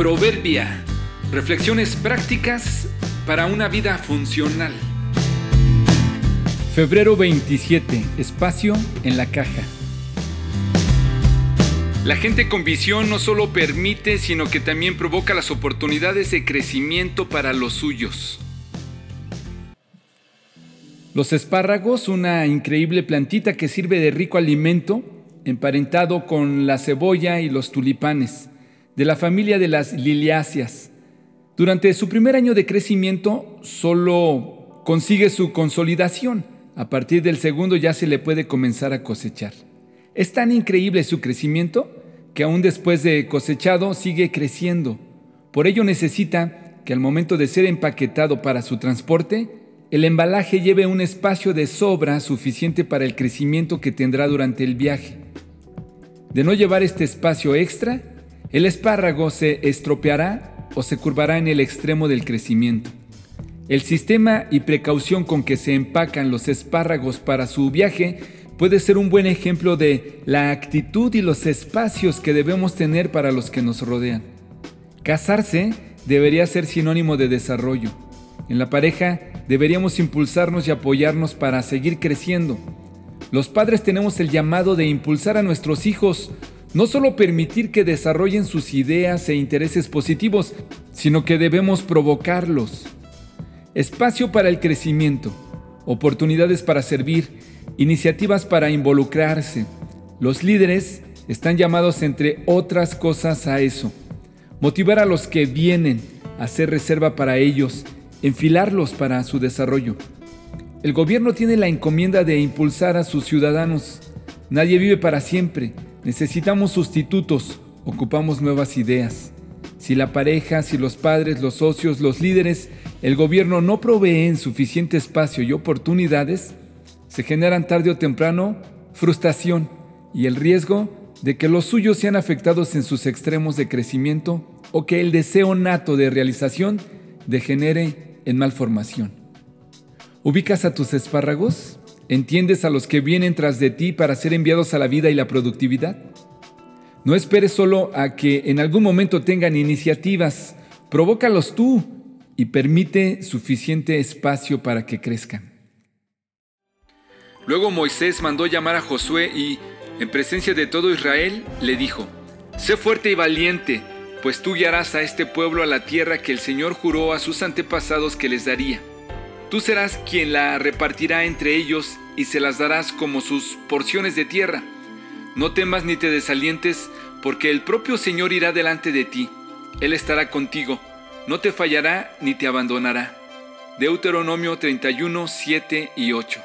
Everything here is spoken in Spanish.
Proverbia. Reflexiones prácticas para una vida funcional. Febrero 27. Espacio en la caja. La gente con visión no solo permite, sino que también provoca las oportunidades de crecimiento para los suyos. Los espárragos, una increíble plantita que sirve de rico alimento, emparentado con la cebolla y los tulipanes de la familia de las liliáceas. Durante su primer año de crecimiento solo consigue su consolidación. A partir del segundo ya se le puede comenzar a cosechar. Es tan increíble su crecimiento que aún después de cosechado sigue creciendo. Por ello necesita que al momento de ser empaquetado para su transporte, el embalaje lleve un espacio de sobra suficiente para el crecimiento que tendrá durante el viaje. De no llevar este espacio extra, el espárrago se estropeará o se curvará en el extremo del crecimiento. El sistema y precaución con que se empacan los espárragos para su viaje puede ser un buen ejemplo de la actitud y los espacios que debemos tener para los que nos rodean. Casarse debería ser sinónimo de desarrollo. En la pareja deberíamos impulsarnos y apoyarnos para seguir creciendo. Los padres tenemos el llamado de impulsar a nuestros hijos no solo permitir que desarrollen sus ideas e intereses positivos, sino que debemos provocarlos. Espacio para el crecimiento, oportunidades para servir, iniciativas para involucrarse. Los líderes están llamados, entre otras cosas, a eso. Motivar a los que vienen, hacer reserva para ellos, enfilarlos para su desarrollo. El gobierno tiene la encomienda de impulsar a sus ciudadanos. Nadie vive para siempre Necesitamos sustitutos, ocupamos nuevas ideas. Si la pareja, si los padres, los socios, los líderes, el gobierno no proveen suficiente espacio y oportunidades, se generan tarde o temprano frustración y el riesgo de que los suyos sean afectados en sus extremos de crecimiento o que el deseo nato de realización degenere en malformación. ¿Ubicas a tus espárragos? ¿Entiendes a los que vienen tras de ti para ser enviados a la vida y la productividad? No esperes solo a que en algún momento tengan iniciativas, provócalos tú y permite suficiente espacio para que crezcan. Luego Moisés mandó llamar a Josué y, en presencia de todo Israel, le dijo, Sé fuerte y valiente, pues tú guiarás a este pueblo a la tierra que el Señor juró a sus antepasados que les daría Tú serás quien la repartirá entre ellos y se las darás como sus porciones de tierra. No temas ni te desalientes, porque el propio Señor irá delante de ti. Él estará contigo, no te fallará ni te abandonará. Deuteronomio 31, 7 y 8.